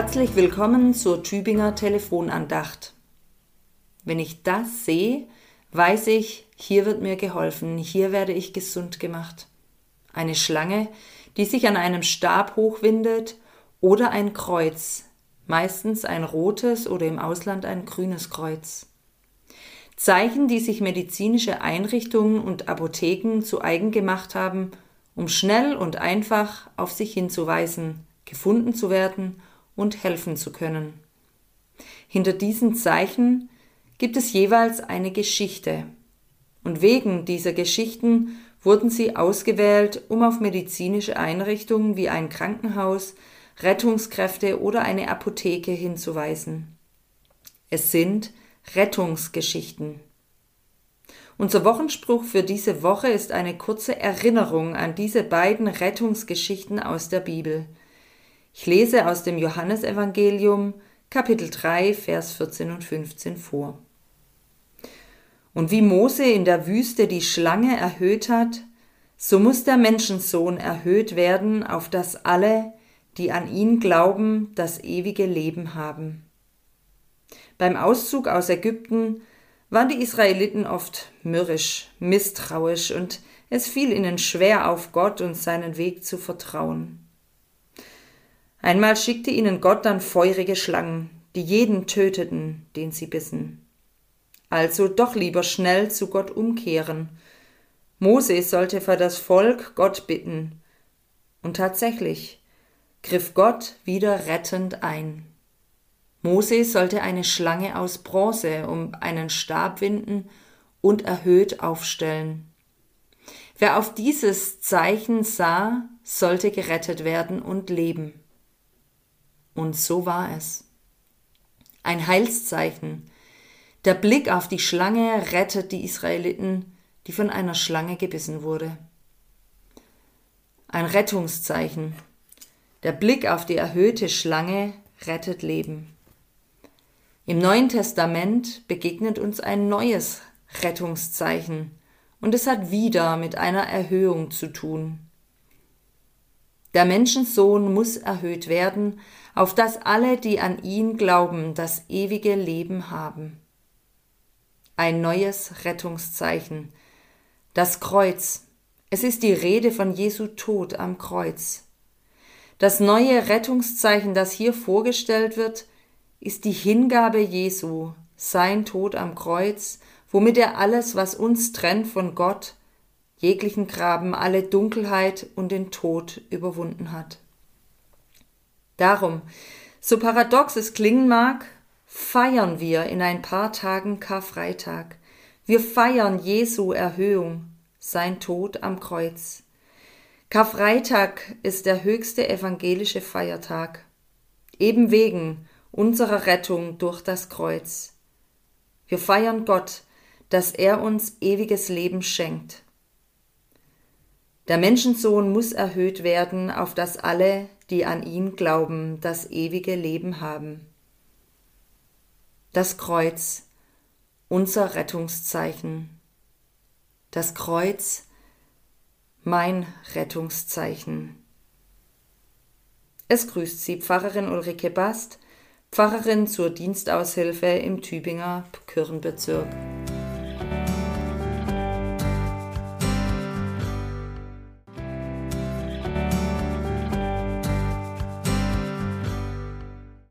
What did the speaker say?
Herzlich willkommen zur Tübinger Telefonandacht. Wenn ich das sehe, weiß ich, hier wird mir geholfen, hier werde ich gesund gemacht. Eine Schlange, die sich an einem Stab hochwindet, oder ein Kreuz, meistens ein rotes oder im Ausland ein grünes Kreuz. Zeichen, die sich medizinische Einrichtungen und Apotheken zu eigen gemacht haben, um schnell und einfach auf sich hinzuweisen, gefunden zu werden und helfen zu können. Hinter diesen Zeichen gibt es jeweils eine Geschichte. Und wegen dieser Geschichten wurden sie ausgewählt, um auf medizinische Einrichtungen wie ein Krankenhaus, Rettungskräfte oder eine Apotheke hinzuweisen. Es sind Rettungsgeschichten. Unser Wochenspruch für diese Woche ist eine kurze Erinnerung an diese beiden Rettungsgeschichten aus der Bibel. Ich lese aus dem Johannesevangelium Kapitel 3, Vers 14 und 15 vor. Und wie Mose in der Wüste die Schlange erhöht hat, so muss der Menschensohn erhöht werden, auf dass alle, die an ihn glauben, das ewige Leben haben. Beim Auszug aus Ägypten waren die Israeliten oft mürrisch, misstrauisch und es fiel ihnen schwer auf Gott und seinen Weg zu vertrauen. Einmal schickte ihnen Gott dann feurige Schlangen, die jeden töteten, den sie bissen. Also doch lieber schnell zu Gott umkehren. Mose sollte für das Volk Gott bitten. Und tatsächlich griff Gott wieder rettend ein. Mose sollte eine Schlange aus Bronze um einen Stab winden und erhöht aufstellen. Wer auf dieses Zeichen sah, sollte gerettet werden und leben. Und so war es. Ein Heilszeichen. Der Blick auf die Schlange rettet die Israeliten, die von einer Schlange gebissen wurde. Ein Rettungszeichen. Der Blick auf die erhöhte Schlange rettet Leben. Im Neuen Testament begegnet uns ein neues Rettungszeichen, und es hat wieder mit einer Erhöhung zu tun. Der Menschensohn muss erhöht werden, auf dass alle, die an ihn glauben, das ewige Leben haben. Ein neues Rettungszeichen. Das Kreuz. Es ist die Rede von Jesu Tod am Kreuz. Das neue Rettungszeichen, das hier vorgestellt wird, ist die Hingabe Jesu, sein Tod am Kreuz, womit er alles, was uns trennt von Gott, jeglichen Graben, alle Dunkelheit und den Tod überwunden hat. Darum, so paradox es klingen mag, feiern wir in ein paar Tagen Karfreitag. Wir feiern Jesu Erhöhung, sein Tod am Kreuz. Karfreitag ist der höchste evangelische Feiertag, eben wegen unserer Rettung durch das Kreuz. Wir feiern Gott, dass er uns ewiges Leben schenkt. Der Menschensohn muss erhöht werden, auf dass alle, die an ihn glauben, das ewige Leben haben. Das Kreuz, unser Rettungszeichen. Das Kreuz, mein Rettungszeichen. Es grüßt Sie Pfarrerin Ulrike Bast, Pfarrerin zur Dienstaushilfe im Tübinger Kirchenbezirk.